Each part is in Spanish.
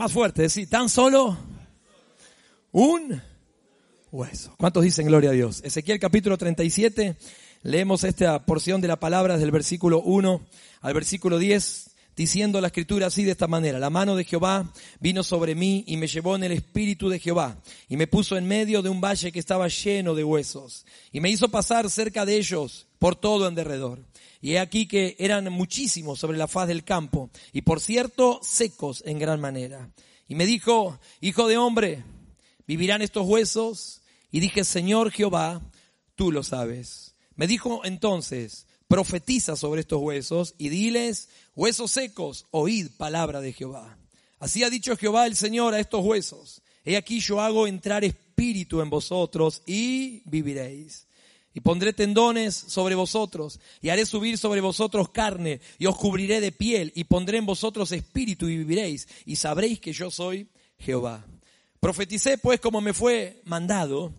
Más fuerte, sí, tan solo un hueso. ¿Cuántos dicen gloria a Dios? Ezequiel capítulo 37, leemos esta porción de la palabra desde el versículo 1 al versículo 10, diciendo la escritura así de esta manera, la mano de Jehová vino sobre mí y me llevó en el espíritu de Jehová y me puso en medio de un valle que estaba lleno de huesos y me hizo pasar cerca de ellos por todo en derredor. Y he aquí que eran muchísimos sobre la faz del campo, y por cierto secos en gran manera. Y me dijo, hijo de hombre, ¿vivirán estos huesos? Y dije, Señor Jehová, tú lo sabes. Me dijo entonces, profetiza sobre estos huesos y diles, huesos secos, oíd palabra de Jehová. Así ha dicho Jehová el Señor a estos huesos. He aquí yo hago entrar espíritu en vosotros y viviréis. Y pondré tendones sobre vosotros, y haré subir sobre vosotros carne, y os cubriré de piel, y pondré en vosotros espíritu, y viviréis, y sabréis que yo soy Jehová. Profeticé pues como me fue mandado,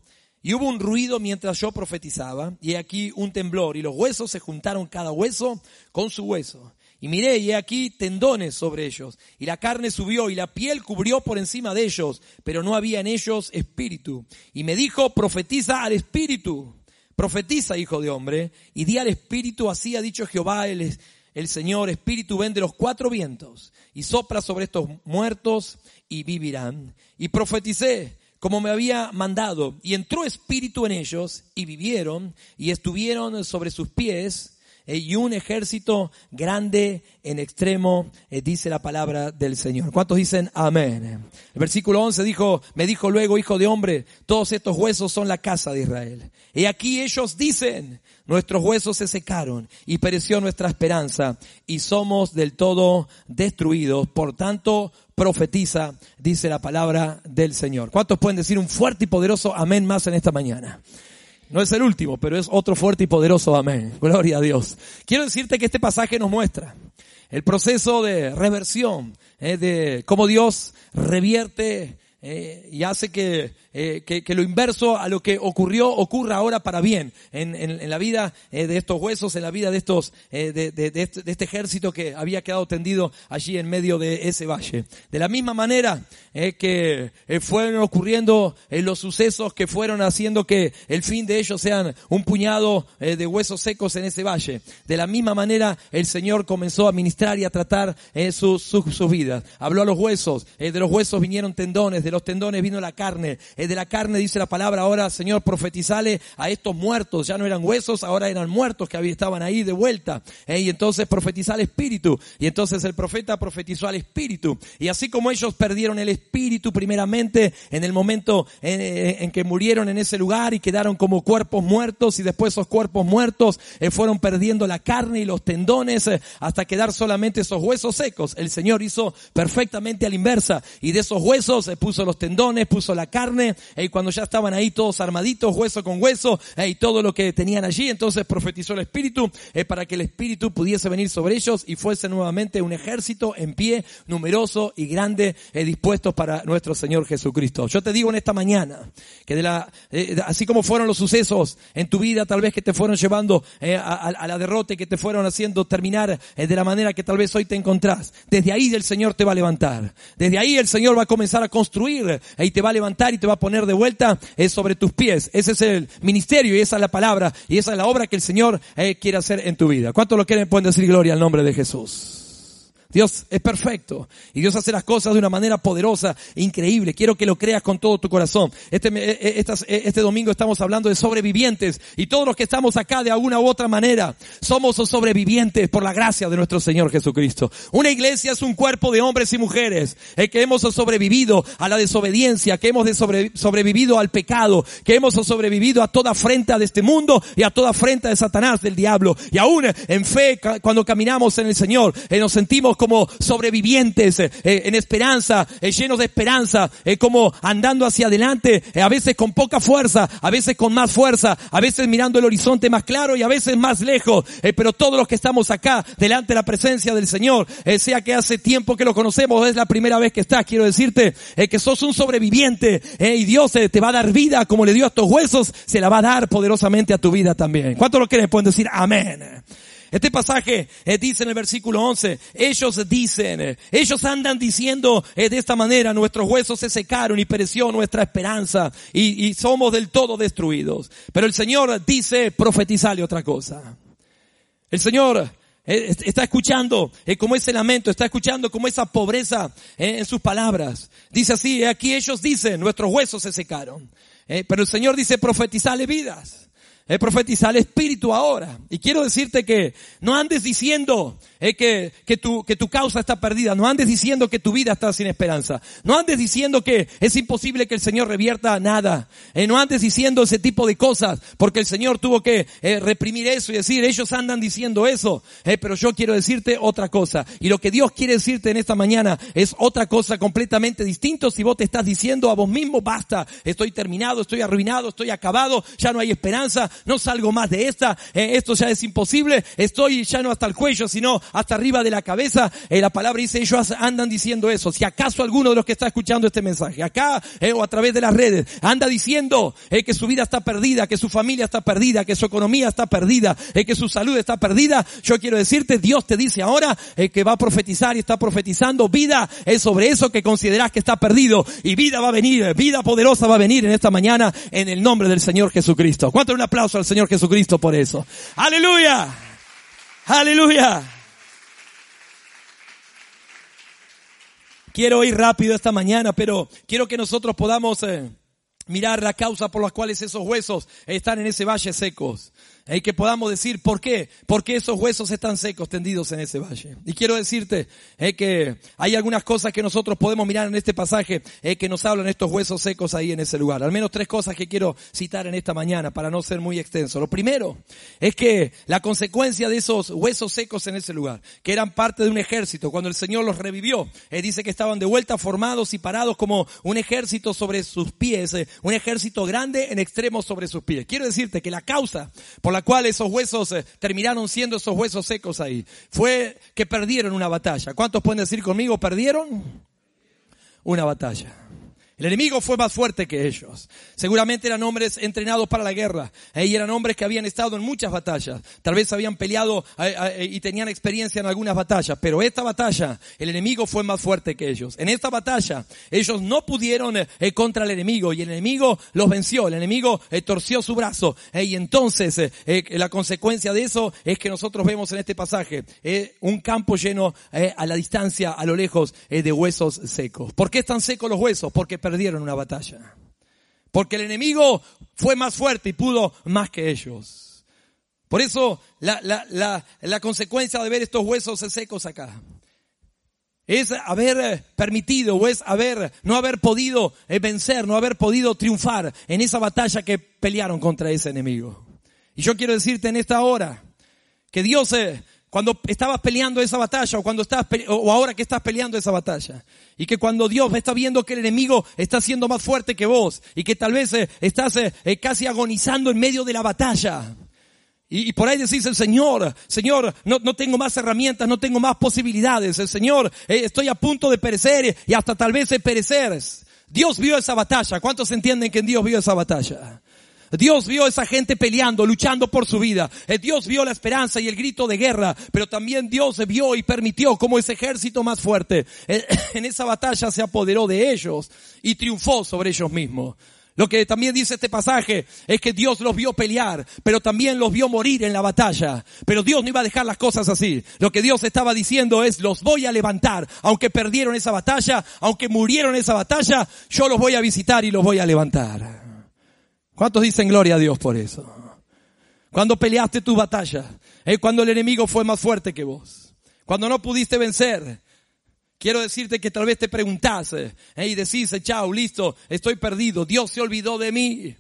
y hubo un ruido mientras yo profetizaba, y he aquí un temblor, y los huesos se juntaron cada hueso con su hueso. Y miré, y he aquí tendones sobre ellos, y la carne subió, y la piel cubrió por encima de ellos, pero no había en ellos espíritu. Y me dijo, profetiza al espíritu Profetiza, hijo de hombre, y di al Espíritu, así ha dicho Jehová el, el Señor, Espíritu ven de los cuatro vientos, y sopla sobre estos muertos, y vivirán. Y profeticé, como me había mandado, y entró Espíritu en ellos, y vivieron, y estuvieron sobre sus pies, y un ejército grande en extremo, eh, dice la palabra del Señor. ¿Cuántos dicen amén? El versículo 11 dijo, me dijo luego, hijo de hombre, todos estos huesos son la casa de Israel. Y aquí ellos dicen, nuestros huesos se secaron y pereció nuestra esperanza y somos del todo destruidos. Por tanto, profetiza, dice la palabra del Señor. ¿Cuántos pueden decir un fuerte y poderoso amén más en esta mañana? No es el último, pero es otro fuerte y poderoso amén. Gloria a Dios. Quiero decirte que este pasaje nos muestra el proceso de reversión, eh, de cómo Dios revierte eh, y hace que eh, que, que, lo inverso a lo que ocurrió ocurra ahora para bien en, en, en la vida eh, de estos huesos, en la vida de estos, eh, de, de, de, este, de, este, ejército que había quedado tendido allí en medio de ese valle. De la misma manera que fueron ocurriendo los sucesos que fueron haciendo que el fin de ellos sean un puñado de huesos secos en ese valle. De la misma manera el Señor comenzó a ministrar y a tratar sus, sus, sus vidas. Habló a los huesos, de los huesos vinieron tendones, de los tendones vino la carne, de la carne, dice la palabra, ahora Señor, profetizale a estos muertos, ya no eran huesos, ahora eran muertos que estaban ahí de vuelta. ¿eh? Y entonces profetiza al espíritu. Y entonces el profeta profetizó al espíritu. Y así como ellos perdieron el espíritu primeramente en el momento en, que murieron en ese lugar y quedaron como cuerpos muertos y después esos cuerpos muertos eh, fueron perdiendo la carne y los tendones eh, hasta quedar solamente esos huesos secos. El Señor hizo perfectamente a la inversa y de esos huesos puso los tendones, puso la carne y cuando ya estaban ahí todos armaditos, hueso con hueso, y todo lo que tenían allí, entonces profetizó el Espíritu eh, para que el Espíritu pudiese venir sobre ellos y fuese nuevamente un ejército en pie, numeroso y grande, eh, dispuestos para nuestro Señor Jesucristo. Yo te digo en esta mañana que de la, eh, así como fueron los sucesos en tu vida, tal vez que te fueron llevando a, a, la derrota y que te fueron haciendo terminar de la manera que tal vez hoy te encontrás, desde ahí el Señor te va a levantar. Desde ahí el Señor va a comenzar a construir y te va a levantar y te va a poner de vuelta es sobre tus pies. Ese es el ministerio y esa es la palabra y esa es la obra que el Señor eh, quiere hacer en tu vida. ¿Cuántos lo quieren? Pueden decir gloria al nombre de Jesús. Dios es perfecto y Dios hace las cosas de una manera poderosa e increíble. Quiero que lo creas con todo tu corazón. Este, eh, eh, eh, este domingo estamos hablando de sobrevivientes y todos los que estamos acá de alguna u otra manera somos sobrevivientes por la gracia de nuestro Señor Jesucristo. Una iglesia es un cuerpo de hombres y mujeres que hemos sobrevivido a la desobediencia, que hemos sobrevivido al pecado, que hemos sobrevivido a toda afrenta de este mundo y a toda afrenta de Satanás, del diablo. Y aún en fe, cuando caminamos en el Señor, nos sentimos como sobrevivientes eh, eh, en esperanza, eh, llenos de esperanza, como andando hacia adelante, a veces con poca fuerza, a veces con más fuerza, a veces mirando el horizonte más claro y a veces más lejos. pero todos los que estamos acá delante de la presencia del Señor, sea que hace tiempo que lo conocemos, es la primera vez que estás, quiero decirte que sos un sobreviviente y Dios te va a dar vida como le dio a estos huesos, se la va a dar poderosamente a tu vida también. ¿Cuántos lo quieren? Pueden decir amén. Este pasaje eh, dice en el versículo 11, ellos dicen, eh, ellos andan diciendo eh, de esta manera, nuestros huesos se secaron y pereció nuestra esperanza y, somos del todo destruidos. Pero el Señor dice, profetizale otra cosa. El Señor está escuchando como ese lamento, está escuchando como esa pobreza en sus palabras. Dice así, aquí ellos dicen, nuestros huesos se secaron. Pero el Señor dice, profetizale vidas. Es profetizar el espíritu ahora. Y quiero decirte que no andes diciendo eh, que, que, tu, que tu causa está perdida. No andes diciendo que tu vida está sin esperanza. No andes diciendo que es imposible que el Señor revierta nada. Eh, no andes diciendo ese tipo de cosas. Porque el Señor tuvo que eh, reprimir eso y decir, ellos andan diciendo eso. Eh, pero yo quiero decirte otra cosa. Y lo que Dios quiere decirte en esta mañana es otra cosa completamente distinto. Si vos te estás diciendo a vos mismo, basta, estoy terminado, estoy arruinado, estoy acabado, ya no hay esperanza no salgo más de esta, eh, esto ya es imposible, estoy ya no hasta el cuello, sino hasta arriba de la cabeza. Eh, la palabra dice, ellos andan diciendo eso. Si acaso alguno de los que está escuchando este mensaje, acá eh, o a través de las redes, anda diciendo que su vida está perdida, que su familia está perdida, que su economía está perdida, que su salud está perdida, yo quiero decirte, Dios te dice ahora que va a profetizar y está profetizando vida es sobre eso que consideras que está perdido y vida va a venir, vida poderosa va a venir en esta mañana en el nombre del Señor Jesucristo. ¿Cuánto al Señor Jesucristo por eso. Aleluya. Aleluya. Quiero ir rápido esta mañana, pero quiero que nosotros podamos eh, mirar la causa por las cuales esos huesos están en ese valle secos. Y que podamos decir, ¿por qué? Porque esos huesos están secos tendidos en ese valle. Y quiero decirte eh, que hay algunas cosas que nosotros podemos mirar en este pasaje eh, que nos hablan estos huesos secos ahí en ese lugar. Al menos tres cosas que quiero citar en esta mañana para no ser muy extenso. Lo primero es que la consecuencia de esos huesos secos en ese lugar, que eran parte de un ejército, cuando el Señor los revivió, eh, dice que estaban de vuelta formados y parados como un ejército sobre sus pies, un ejército grande en extremo sobre sus pies. Quiero decirte que la causa por la cual esos huesos eh, terminaron siendo esos huesos secos ahí. Fue que perdieron una batalla. ¿Cuántos pueden decir conmigo, perdieron? Una batalla. El enemigo fue más fuerte que ellos. Seguramente eran hombres entrenados para la guerra. Y eran hombres que habían estado en muchas batallas. Tal vez habían peleado eh, eh, y tenían experiencia en algunas batallas. Pero esta batalla, el enemigo fue más fuerte que ellos. En esta batalla, ellos no pudieron eh, contra el enemigo. Y el enemigo los venció. El enemigo torció su brazo. Y entonces, la consecuencia de eso es que nosotros vemos en este pasaje un campo lleno a la distancia, a lo lejos, de huesos secos. ¿Por qué están secos los huesos? Porque perdieron una batalla. Porque el enemigo fue más fuerte y pudo más que ellos. Por eso la, la, la, consecuencia de ver estos huesos secos acá es haber permitido o es haber, no haber podido eh, vencer, no haber podido triunfar en esa batalla que pelearon contra ese enemigo. Y yo quiero decirte en esta hora que Dios eh, cuando estabas peleando esa batalla o cuando estás o ahora que estás peleando esa batalla y que cuando Dios está viendo que el enemigo está siendo más fuerte que vos y que tal vez eh, estás eh, eh, casi agonizando en medio de la batalla y, por ahí decís el Señor, Señor, no, no, tengo más herramientas, no tengo más posibilidades, el Señor, estoy a punto de perecer y hasta tal vez perecer. Dios vio esa batalla. ¿Cuántos entienden que Dios vio esa batalla? Dios vio a esa gente peleando, luchando por su vida. Eh, Dios vio la esperanza y el grito de guerra, pero también Dios vio y permitió como ese ejército más fuerte eh, en esa batalla se apoderó de ellos y triunfó sobre ellos mismos. Lo que también dice este pasaje es que Dios los vio pelear, pero también los vio morir en la batalla. Pero Dios no iba a dejar las cosas así. Lo que Dios estaba diciendo es, los voy a levantar. Aunque perdieron esa batalla, aunque murieron esa batalla, yo los voy a visitar y los voy a levantar. ¿Cuántos dicen gloria a Dios por eso? Cuando peleaste tu batalla, es cuando el enemigo fue más fuerte que vos, cuando no pudiste vencer, Quiero decirte que tal vez te preguntase y decís, chao, listo, estoy perdido, Dios se olvidó de mí.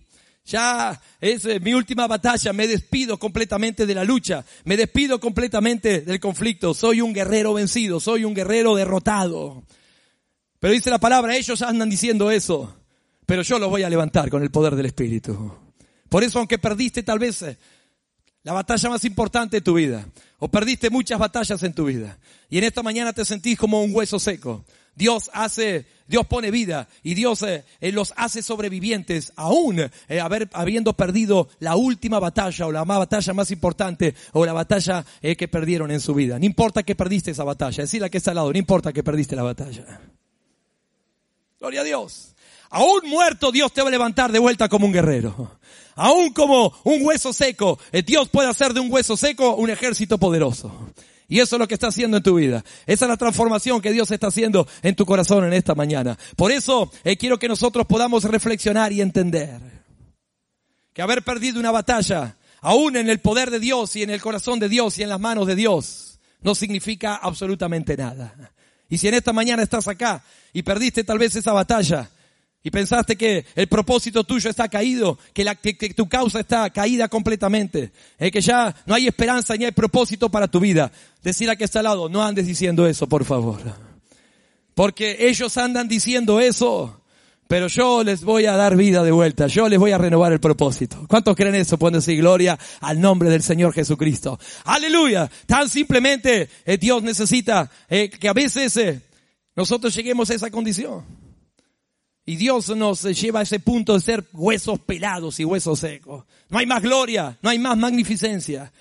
Ya es eh, mi última batalla, me despido completamente de la lucha, me despido completamente del conflicto, soy un guerrero vencido, soy un guerrero derrotado. Pero dice la palabra, ellos andan diciendo eso, pero yo los voy a levantar con el poder del Espíritu. Por eso, aunque perdiste tal vez eh, la batalla más importante de tu vida, o perdiste muchas batallas en tu vida, y en esta mañana te sentís como un hueso seco, Dios hace, Dios pone vida y Dios eh, eh, los hace sobrevivientes aún habiendo perdido la última batalla o la batalla más importante o la batalla que perdieron en su vida. No importa que perdiste esa batalla, decirle que está al lado, no importa que perdiste la batalla. Gloria a Dios. Aún muerto Dios te va a levantar de vuelta como un guerrero. Aún como un hueso seco, Dios puede hacer de un hueso seco un ejército poderoso. Y eso es lo que está haciendo en tu vida. Esa es la transformación que Dios está haciendo en tu corazón en esta mañana. Por eso eh, quiero que nosotros podamos reflexionar y entender que haber perdido una batalla, aún en el poder de Dios y en el corazón de Dios y en las manos de Dios, no significa absolutamente nada. Y si en esta mañana estás acá y perdiste tal vez esa batalla, y pensaste que el propósito tuyo está caído, que, tu causa está caída completamente, eh, que ya no hay esperanza ni hay propósito para tu vida. Decir a que está al lado, no andes diciendo eso, por favor. Porque ellos andan diciendo eso, pero yo les voy a dar vida de vuelta, yo les voy a renovar el propósito. ¿Cuántos creen eso? Pueden decir gloria al nombre del Señor Jesucristo. Aleluya. Tan simplemente eh, Dios necesita eh, que a veces eh, nosotros lleguemos a esa condición. Y Dios nos lleva a ese punto de ser huesos pelados y huesos secos. No hay más gloria, no hay más magnificencia.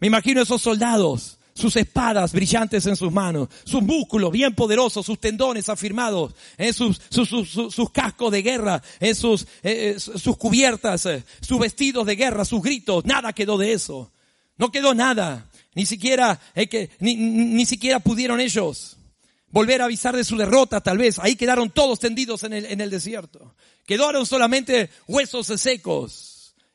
Me imagino esos soldados, sus espadas brillantes en sus manos, sus músculos bien poderosos, sus tendones afirmados, en sus, cascos de guerra, en sus, eh, eh, sus cubiertas, eh, sus vestidos de guerra, sus gritos. Nada quedó de eso. No quedó nada. Ni siquiera, que, ni, ni siquiera pudieron ellos volver a avisar de su derrota, tal vez. Ahí quedaron todos tendidos en el, en el desierto. Quedaron solamente huesos secos.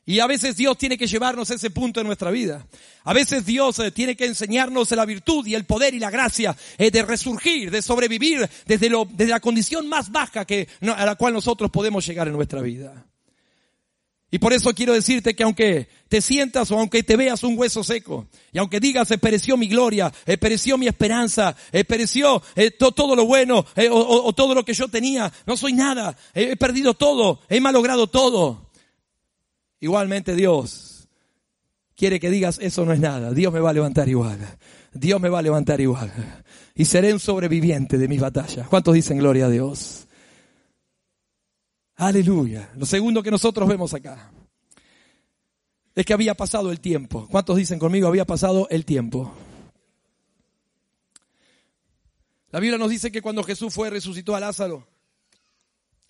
Y a veces Dios tiene que llevarnos a ese punto en nuestra vida. A veces Dios eh, tiene que enseñarnos la virtud y el poder y la gracia eh, de resurgir, de sobrevivir desde, lo, desde la condición más baja que, a la cual nosotros podemos llegar en nuestra vida. Y por eso quiero decirte que aunque te sientas o aunque te veas un hueso seco, y aunque digas, eh, pereció mi gloria, eh, pereció mi esperanza, eh, pereció todo lo bueno o, todo lo que yo tenía, no soy nada, he perdido todo, he malogrado todo. Igualmente Dios quiere que digas, eso no es nada, Dios me va a levantar igual, Dios me va a levantar igual, y seré un sobreviviente de mis batallas. ¿Cuántos dicen gloria a Dios? Aleluya. Lo segundo que nosotros vemos acá es que había pasado el tiempo. ¿Cuántos dicen conmigo? Había pasado el tiempo. La Biblia nos dice que cuando Jesús fue resucitó a Lázaro,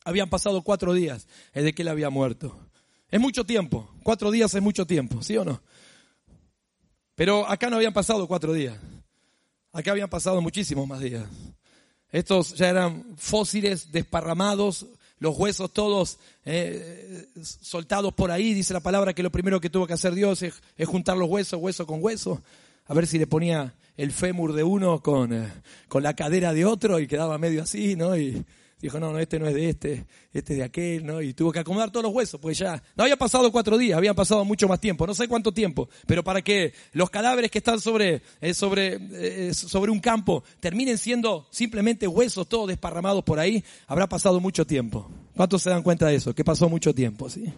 habían pasado cuatro días desde que él había muerto. Es mucho tiempo. Cuatro días es mucho tiempo, ¿sí o no? Pero acá no habían pasado cuatro días. Acá habían pasado muchísimos más días. Estos ya eran fósiles desparramados, los huesos todos eh, soltados por ahí. Dice la palabra que lo primero que tuvo que hacer Dios es, juntar los huesos, hueso con hueso, a ver si le ponía el fémur de uno con, eh, con la cadera de otro y quedaba medio así, ¿no? Dijo, no, no, este no es de este, este es de aquel, ¿no? Y tuvo que acomodar todos los huesos, pues ya, no había pasado cuatro días, habían pasado mucho más tiempo, no sé cuánto tiempo, pero para que los cadáveres que están sobre, eh, sobre, eh, sobre un campo terminen siendo simplemente huesos todos desparramados por ahí, habrá pasado mucho tiempo. ¿Cuántos se dan cuenta de eso? Que pasó mucho tiempo, ¿sí?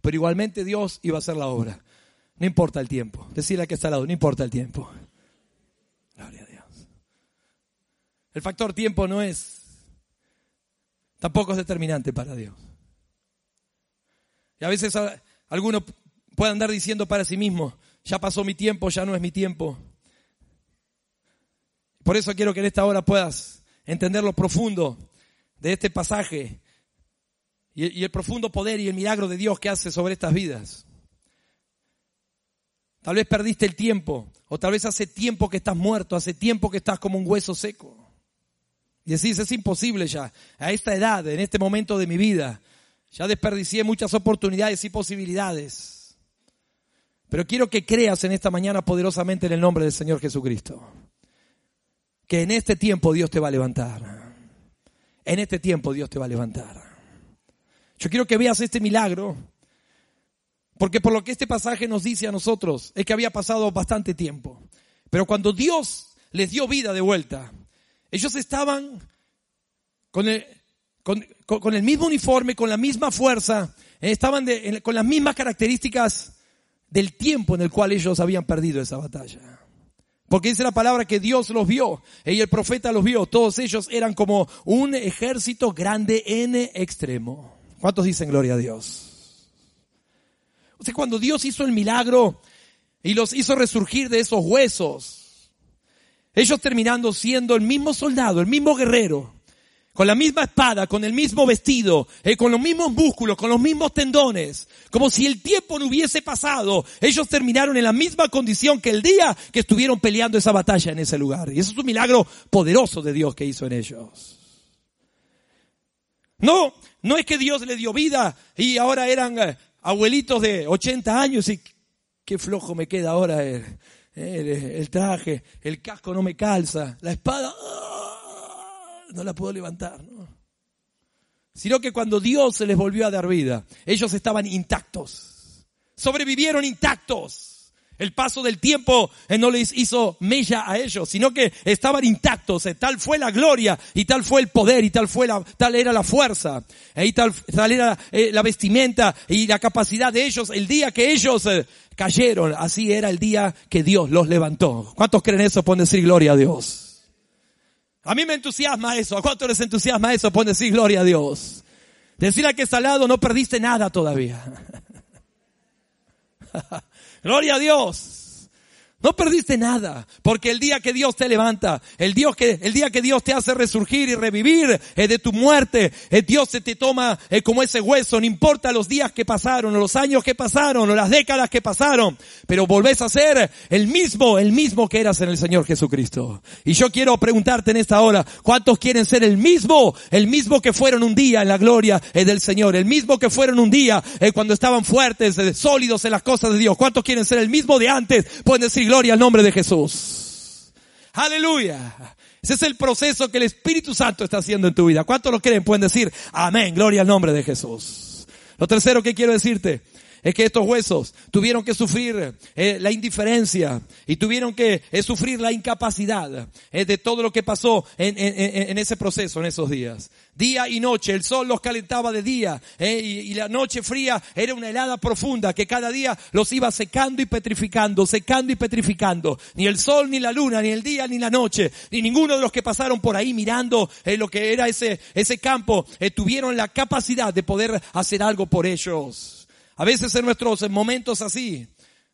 Pero igualmente Dios iba a hacer la obra. No importa el tiempo. Decirle que está al lado, no importa el tiempo. Gloria a Dios. El factor tiempo no es tampoco es determinante para Dios. Y a veces algunos pueden andar diciendo para sí mismo, ya pasó mi tiempo, ya no es mi tiempo. Por eso quiero que en esta hora puedas entender lo profundo de este pasaje y, y el profundo poder y el milagro de Dios que hace sobre estas vidas. Tal vez perdiste el tiempo, o tal vez hace tiempo que estás muerto, hace tiempo que estás como un hueso seco. Y decís, es imposible ya, a esta edad, en este momento de mi vida, ya desperdicié muchas oportunidades y posibilidades. Pero quiero que creas en esta mañana poderosamente en el nombre del Señor Jesucristo. Que en este tiempo Dios te va a levantar. En este tiempo Dios te va a levantar. Yo quiero que veas este milagro, porque por lo que este pasaje nos dice a nosotros es que había pasado bastante tiempo. Pero cuando Dios les dio vida de vuelta, ellos estaban con el, mismo uniforme, con la misma fuerza, eh, estaban con las mismas características del tiempo en el cual ellos habían perdido esa batalla. Porque dice la palabra que Dios los vio y el profeta los vio. Todos ellos eran como un ejército grande en extremo. ¿Cuántos dicen gloria a Dios? O cuando Dios hizo el milagro y los hizo resurgir de esos huesos, ellos terminando siendo el mismo soldado, el mismo guerrero, con la misma espada, con el mismo vestido, eh, con los mismos músculos, con los mismos tendones, como si el tiempo no hubiese pasado. Ellos terminaron en la misma condición que el día que estuvieron peleando esa batalla en ese lugar. Y eso es un milagro poderoso de Dios que hizo en ellos. No, no es que Dios le dio vida y ahora eran eh, abuelitos de 80 años y qué flojo me queda ahora el, traje, el casco no me calza, la espada. ¡ah! no la puedo levantar, ¿no? Sino que cuando Dios se les volvió a dar vida, ellos estaban intactos. Sobrevivieron intactos. El paso del tiempo eh, no les hizo mella a ellos, sino que estaban intactos. Eh, tal fue la gloria y tal fue el poder y tal fue la, tal era la fuerza eh, y tal, tal era la vestimenta y la capacidad de ellos. El día que ellos cayeron, así era el día que Dios los levantó. ¿Cuántos creen eso? Pueden decir gloria a Dios. A mí me entusiasma eso. ¿A cuánto les entusiasma eso? Pueden decir gloria a Dios. Decir que está al lado no perdiste nada todavía. gloria a Dios. No perdiste nada, porque el día que Dios te levanta, el, Dios que, el día que Dios te hace resurgir y revivir eh, de tu muerte, eh, Dios se te toma eh, como ese hueso, no importa los días que pasaron, o los años que pasaron, o las décadas que pasaron, pero volvés a ser el mismo, el mismo que eras en el Señor Jesucristo. Y yo quiero preguntarte en esta hora, ¿cuántos quieren ser el mismo, el mismo que fueron un día en la gloria del Señor, el mismo que fueron un día cuando estaban fuertes, sólidos en las cosas de Dios? ¿Cuántos quieren ser el mismo de antes? Pueden decir, Gloria al nombre de Jesús. Aleluya. Ese es el proceso que el Espíritu Santo está haciendo en tu vida. ¿Cuántos lo creen? Pueden decir, amén, gloria al nombre de Jesús. Lo tercero que quiero decirte es que estos huesos tuvieron que sufrir eh, la indiferencia y tuvieron que eh, sufrir la incapacidad eh, de todo lo que pasó en, ese proceso, en esos días día y noche. El sol los calentaba de día y, la noche fría era una helada profunda que cada día los iba secando y petrificando, secando y petrificando. Ni el sol, ni la luna, ni el día, ni la noche, ni ninguno de los que pasaron por ahí mirando lo que era ese, ese campo, tuvieron la capacidad de poder hacer algo por ellos. A veces en nuestros momentos así,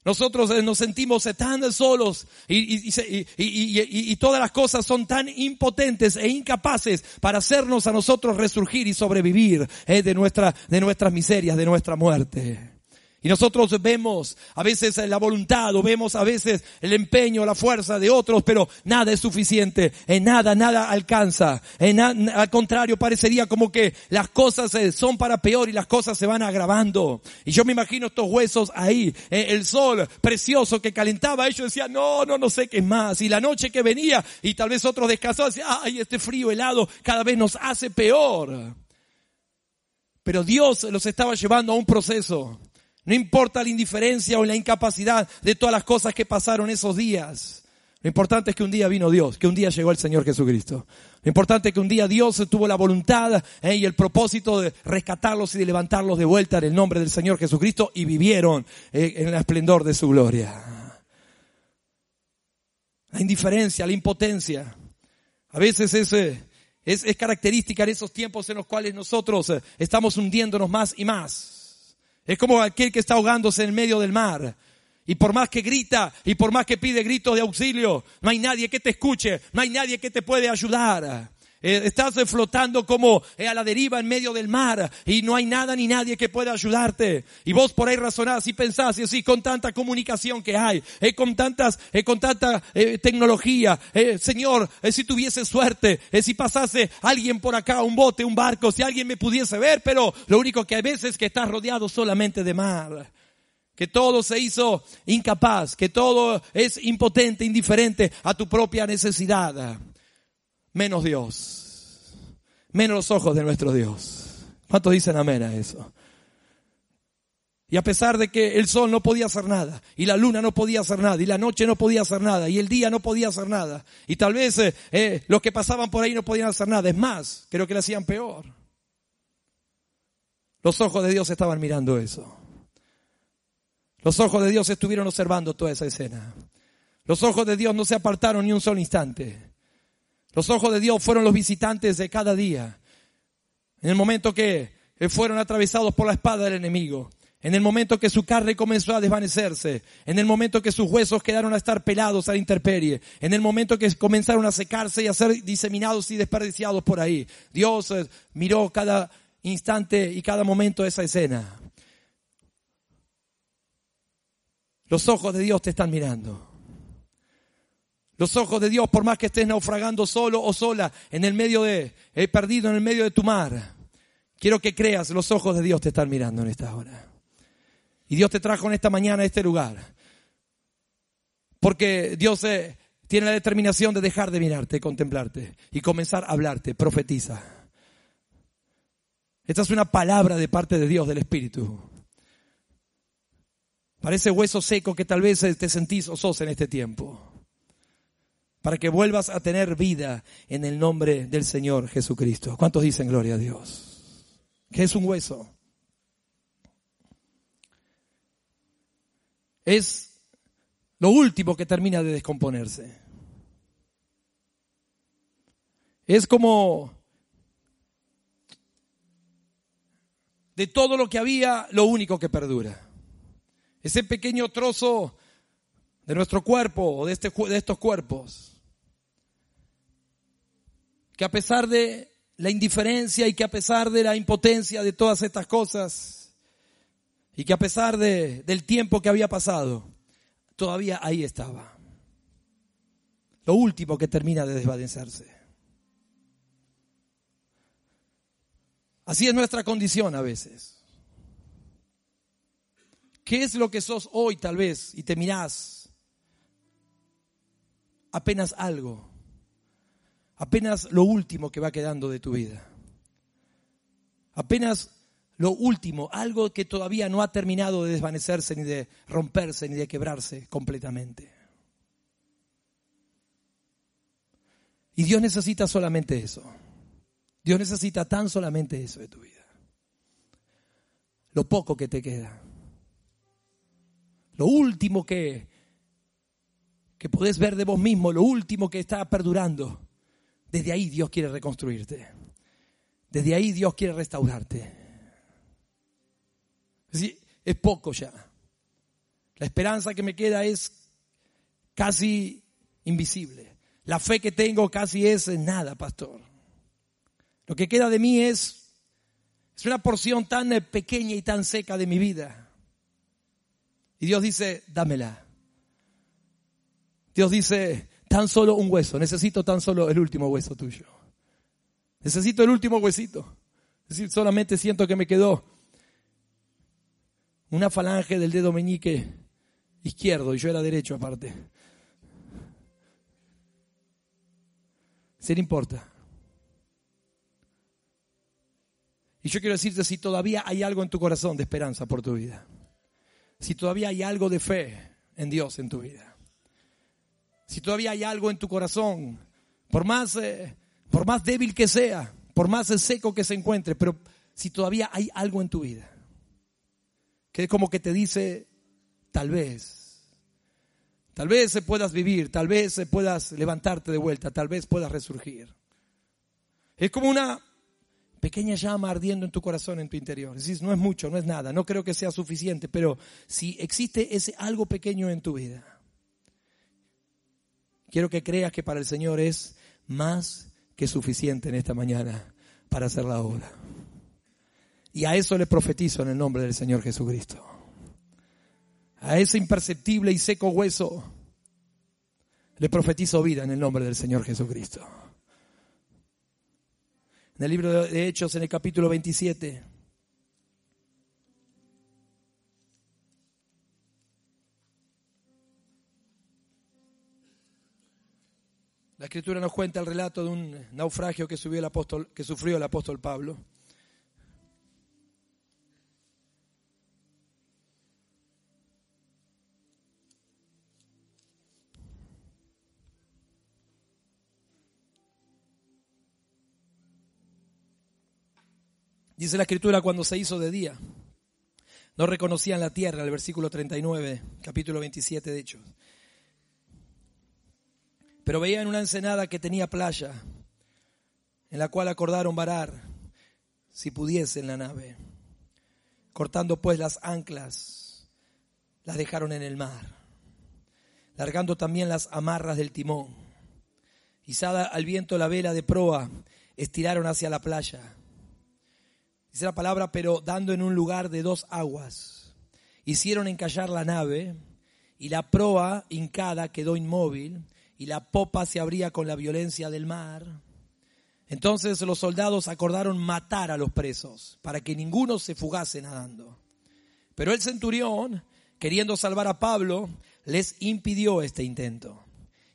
nosotros eh, nos sentimos tan solos y, todas las cosas son tan impotentes e incapaces para hacernos a nosotros resurgir y sobrevivir eh, de, nuestra, de nuestras miserias, de nuestra muerte. Y nosotros vemos a veces la voluntad o vemos a veces el empeño, la fuerza de otros, pero nada es suficiente, en nada, nada alcanza. En al contrario, parecería como que las cosas eh, son para peor y las cosas se van agravando. Y yo me imagino estos huesos ahí, eh, el sol precioso que calentaba, ellos decían, no, no, no sé qué más. Y la noche que venía y tal vez otros descansaban, decían, ay, este frío helado cada vez nos hace peor. Pero Dios los estaba llevando a un proceso no importa la indiferencia o la incapacidad de todas las cosas que pasaron esos días. Lo importante es que un día vino Dios, que un día llegó el Señor Jesucristo. Lo importante es que un día Dios tuvo la voluntad eh, y el propósito de rescatarlos y de levantarlos de vuelta en el nombre del Señor Jesucristo y vivieron eh, en el esplendor de su gloria. La indiferencia, la impotencia, a veces es, eh, es, es característica en esos tiempos en los cuales nosotros estamos hundiéndonos más y más. Es como aquel que está ahogándose en medio del mar. Y por más que grita y por más que pide gritos de auxilio, no hay nadie que te escuche, no hay nadie que te puede ayudar. Eh, estás flotando como eh, a la deriva en medio del mar y no hay nada ni nadie que pueda ayudarte. Y vos por ahí razonás y pensás y así con tanta comunicación que hay, eh, con tantas, con tanta tecnología. Señor, si tuviese suerte, si pasase alguien por acá, un bote, un barco, si alguien me pudiese ver, pero lo único que hay veces es que estás rodeado solamente de mar que todo se hizo incapaz, que todo es impotente, indiferente a tu propia necesidad menos Dios, menos los ojos de nuestro Dios. ¿Cuántos dicen amén a eso? Y a pesar de que el sol no podía hacer nada, y la luna no podía hacer nada, y la noche no podía hacer nada, y el día no podía hacer nada, y tal vez eh, eh, los que pasaban por ahí no podían hacer nada, es más, creo que le hacían peor. Los ojos de Dios estaban mirando eso. Los ojos de Dios estuvieron observando toda esa escena. Los ojos de Dios no se apartaron ni un solo instante. Los ojos de Dios fueron los visitantes de cada día. En el momento que fueron atravesados por la espada del enemigo, en el momento que su carne comenzó a desvanecerse, en el momento que sus huesos quedaron a estar pelados a la intemperie, en el momento que comenzaron a secarse y a ser diseminados y desperdiciados por ahí, Dios eh, miró cada instante y cada momento esa escena. Los ojos de Dios te están mirando. Los ojos de Dios, por más que estés naufragando solo o sola en el medio de, he perdido en el medio de tu mar, quiero que creas, los ojos de Dios te están mirando en esta hora. Y Dios te trajo en esta mañana a este lugar. Porque Dios eh, tiene la determinación de dejar de mirarte, contemplarte y comenzar a hablarte, profetiza. Esta es una palabra de parte de Dios, del Espíritu. Para ese hueso seco que tal vez eh, te sentís o sos en este tiempo. Para que vuelvas a tener vida en el nombre del Señor Jesucristo. ¿Cuántos dicen gloria a Dios? ¿Qué es un hueso? es lo último que termina de descomponerse. Es como de todo lo que había, lo único que perdura. Ese pequeño trozo de nuestro cuerpo o de, este, de estos cuerpos, que a pesar de la indiferencia y que a pesar de la impotencia de todas estas cosas, y que a pesar de, del tiempo que había pasado, todavía ahí estaba. Lo último que termina de desvanecerse. Así es nuestra condición a veces. ¿Qué es lo que sos hoy tal vez y te mirás? Apenas algo. Apenas lo último que va quedando de tu vida. Apenas lo último, algo que todavía no ha terminado de desvanecerse, ni de romperse, ni de quebrarse completamente. Y Dios necesita solamente eso. Dios necesita tan solamente eso de tu vida. Lo poco que te queda. Lo último que, que podés ver de vos mismo, lo último que está perdurando. Desde ahí Dios quiere reconstruirte. Desde ahí Dios quiere restaurarte. Es es poco ya. La esperanza que me queda es casi invisible. La fe que tengo casi es nada, pastor. Lo que queda de mí es, es una porción tan pequeña y tan seca de mi vida. Y Dios dice, dámela. Dios dice, tan solo un hueso, necesito tan solo el último hueso tuyo. Necesito el último huesito. Es decir, solamente siento que me quedó una falange del dedo meñique izquierdo y yo era derecho aparte. Se le importa. Y yo quiero decirte si todavía hay algo en tu corazón de esperanza por tu vida. Si todavía hay algo de fe en Dios en tu vida. Si todavía hay algo en tu corazón, por más, eh, por más débil que sea, por más seco que se encuentre, pero si todavía hay algo en tu vida que es como que te dice, tal vez, tal vez se puedas vivir, tal vez puedas levantarte de vuelta, tal vez puedas resurgir. Es como una pequeña llama ardiendo en tu corazón, en tu interior. Decís, no es mucho, no es nada, no creo que sea suficiente, pero si existe ese algo pequeño en tu vida, quiero que creas que para el Señor es más que suficiente en esta mañana para hacer la obra. Y a eso le profetizo en el nombre del Señor Jesucristo. A ese imperceptible y seco hueso le profetizo vida en el nombre del Señor Jesucristo. En el libro de Hechos, en el capítulo 27, La escritura nos cuenta el relato de un naufragio que, el apóstol, que sufrió el apóstol Pablo. Dice la escritura cuando se hizo de día. No reconocían la tierra, el versículo 39, capítulo 27 de Hechos. Pero veían una ensenada que tenía playa, en la cual acordaron varar, si pudiesen, la nave. Cortando pues las anclas, las dejaron en el mar, largando también las amarras del timón. Izada al viento la vela de proa, estiraron hacia la playa dice la palabra, pero dando en un lugar de dos aguas. Hicieron encallar la nave y la proa hincada quedó inmóvil y la popa se abría con la violencia del mar. Entonces los soldados acordaron matar a los presos para que ninguno se fugase nadando. Pero el centurión, queriendo salvar a Pablo, les impidió este intento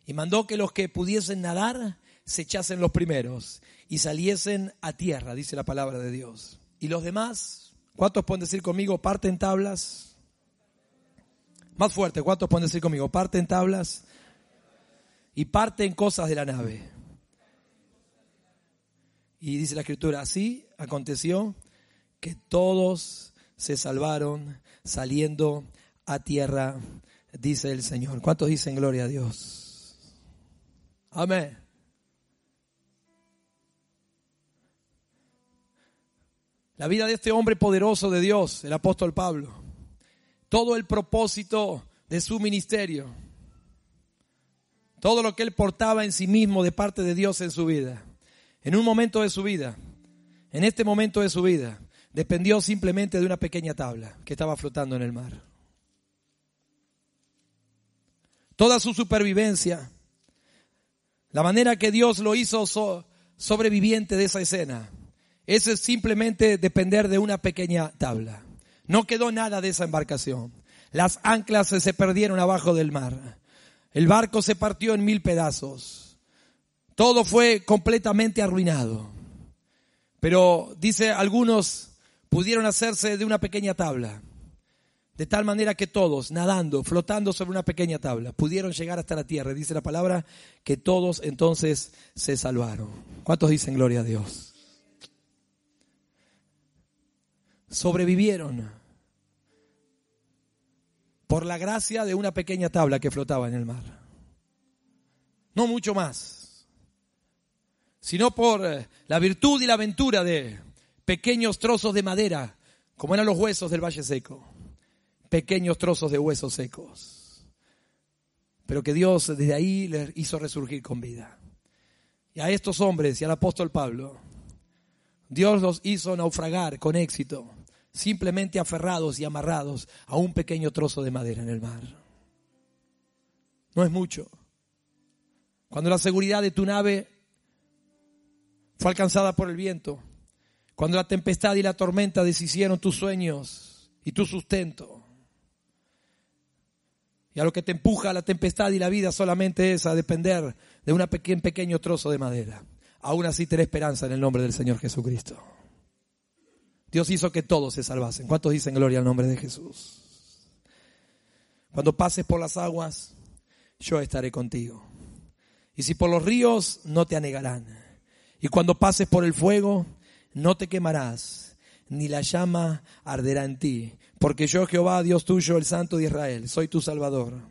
y mandó que los que pudiesen nadar se echasen los primeros y saliesen a tierra, dice la palabra de Dios. ¿Y los demás? ¿Cuántos pueden decir conmigo, parten tablas? Más fuerte, ¿cuántos pueden decir conmigo, parten tablas? Y parten cosas de la nave. Y dice la escritura, así aconteció que todos se salvaron saliendo a tierra, dice el Señor. ¿Cuántos dicen gloria a Dios? Amén. La vida de este hombre poderoso de Dios, el apóstol Pablo. Todo el propósito de su ministerio. Todo lo que él portaba en sí mismo de parte de Dios en su vida. En un momento de su vida, en este momento de su vida, dependió simplemente de una pequeña tabla que estaba flotando en el mar. Toda su supervivencia, la manera que Dios lo hizo sobreviviente de esa escena, eso es simplemente depender de una pequeña tabla. No quedó nada de esa embarcación. Las anclas se perdieron abajo del mar. El barco se partió en mil pedazos. Todo fue completamente arruinado. Pero dice algunos pudieron hacerse de una pequeña tabla. De tal manera que todos, nadando, flotando sobre una pequeña tabla, pudieron llegar hasta la tierra. Dice la palabra que todos entonces se salvaron. ¿Cuántos dicen gloria a Dios? sobrevivieron por la gracia de una pequeña tabla que flotaba en el mar. No mucho más, sino por eh, la virtud y la aventura de pequeños trozos de madera, como eran los huesos del Valle Seco, pequeños trozos de huesos secos, pero que Dios desde ahí les hizo resurgir con vida. Y a estos hombres y al apóstol Pablo, Dios los hizo naufragar con éxito, simplemente aferrados y amarrados a un pequeño trozo de madera en el mar. No es mucho. Cuando la seguridad de tu nave fue alcanzada por el viento, cuando la tempestad y la tormenta deshicieron tus sueños y tu sustento, y a lo que te empuja la tempestad y la vida solamente es a depender de un pequeño trozo de madera aún así ten esperanza en el nombre del Señor Jesucristo. Dios hizo que todos se salvasen. ¿Cuántos dicen gloria al nombre de Jesús? Cuando pases por las aguas, yo estaré contigo. Y si por los ríos, no te anegarán. Y cuando pases por el fuego, no te quemarás, ni la llama arderá en ti. Porque yo, Jehová, Dios tuyo, el Santo de Israel, soy tu Salvador.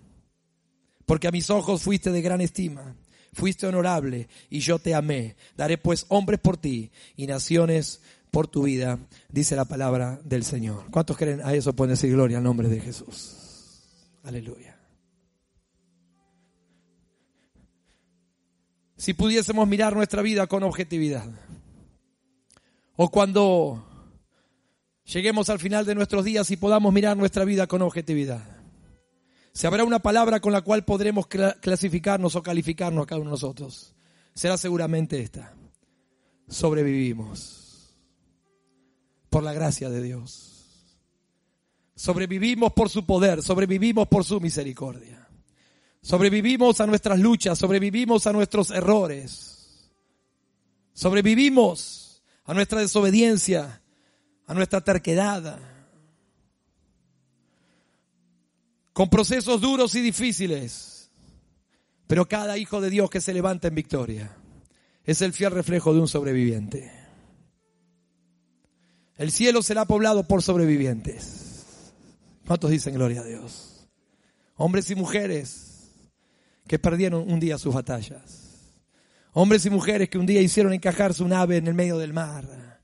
Porque a mis ojos fuiste de gran estima fuiste honorable y yo te amé. Daré pues hombres por ti y naciones por tu vida, dice la palabra del Señor. ¿Cuántos creen a eso? Pueden decir gloria al nombre de Jesús. Aleluya. Si pudiésemos mirar nuestra vida con objetividad, o cuando lleguemos al final de nuestros días y podamos mirar nuestra vida con objetividad, si habrá una palabra con la cual podremos clasificarnos o calificarnos a cada uno de nosotros, será seguramente esta. Sobrevivimos por la gracia de Dios. Sobrevivimos por su poder, sobrevivimos por su misericordia. Sobrevivimos a nuestras luchas, sobrevivimos a nuestros errores. Sobrevivimos a nuestra desobediencia, a nuestra terquedad con procesos duros y difíciles. Pero cada hijo de Dios que se levanta en victoria es el fiel reflejo de un sobreviviente. El cielo será poblado por sobrevivientes. ¿Cuántos dicen gloria a Dios? Hombres y mujeres que perdieron un día sus batallas. Hombres y mujeres que un día hicieron encajar su nave en el medio del mar.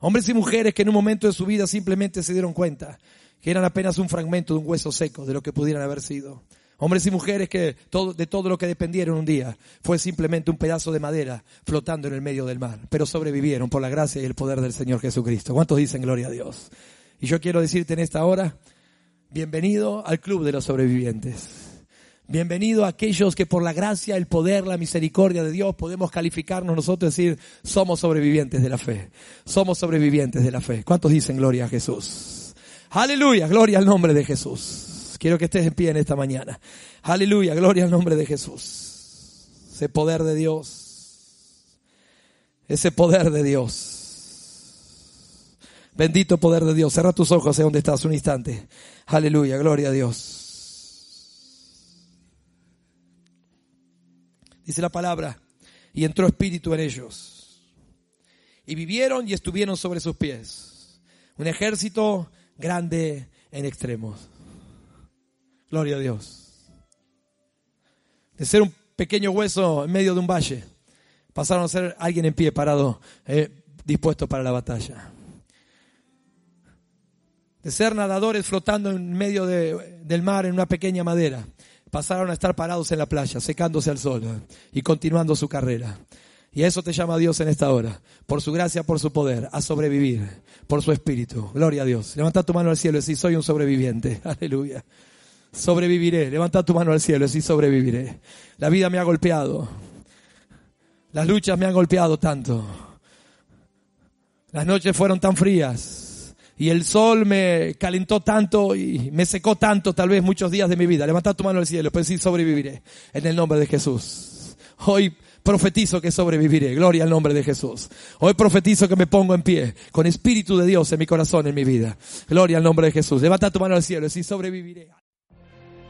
Hombres y mujeres que en un momento de su vida simplemente se dieron cuenta que eran apenas un fragmento de un hueso seco de lo que pudieran haber sido. Hombres y mujeres que de todo lo que dependieron un día fue simplemente un pedazo de madera flotando en el medio del mar, pero sobrevivieron por la gracia y el poder del Señor Jesucristo. ¿Cuántos dicen gloria a Dios? Y yo quiero decirte en esta hora, bienvenido al club de los sobrevivientes. Bienvenido a aquellos que por la gracia, el poder, la misericordia de Dios podemos calificarnos nosotros y decir, somos sobrevivientes de la fe. Somos sobrevivientes de la fe. ¿Cuántos dicen gloria a Jesús? Aleluya, gloria al nombre de Jesús. Quiero que estés en pie en esta mañana. Aleluya, gloria al nombre de Jesús. Ese poder de Dios. Ese poder de Dios. Bendito poder de Dios. Cerra tus ojos ahí donde estás un instante. Aleluya, gloria a Dios. Dice la palabra, y entró espíritu en ellos. Y vivieron y estuvieron sobre sus pies. Un ejército grande en extremos. Gloria a Dios. De ser un pequeño hueso en medio de un valle, pasaron a ser alguien en pie, parado, eh, dispuesto para la batalla. De ser nadadores flotando en medio del mar en una pequeña madera, pasaron a estar parados en la playa, secándose al sol eh, y continuando su carrera. Y a eso te llama Dios en esta hora, por su gracia, por su poder, a sobrevivir, por su espíritu. Gloria a Dios. Levanta tu mano al cielo y soy un sobreviviente. Aleluya. Sobreviviré. Levanta tu mano al cielo y sobreviviré. La vida me ha golpeado. Las luchas me han golpeado tanto. Las noches fueron tan frías. Y el sol me calentó tanto y me secó tanto tal vez muchos días de mi vida. Levanta tu mano al cielo, pues sí sobreviviré. En el nombre de Jesús. Hoy profetizo que sobreviviré. Gloria al nombre de Jesús. Hoy profetizo que me pongo en pie con espíritu de Dios en mi corazón, en mi vida. Gloria al nombre de Jesús. Levanta tu mano al cielo y sobreviviré.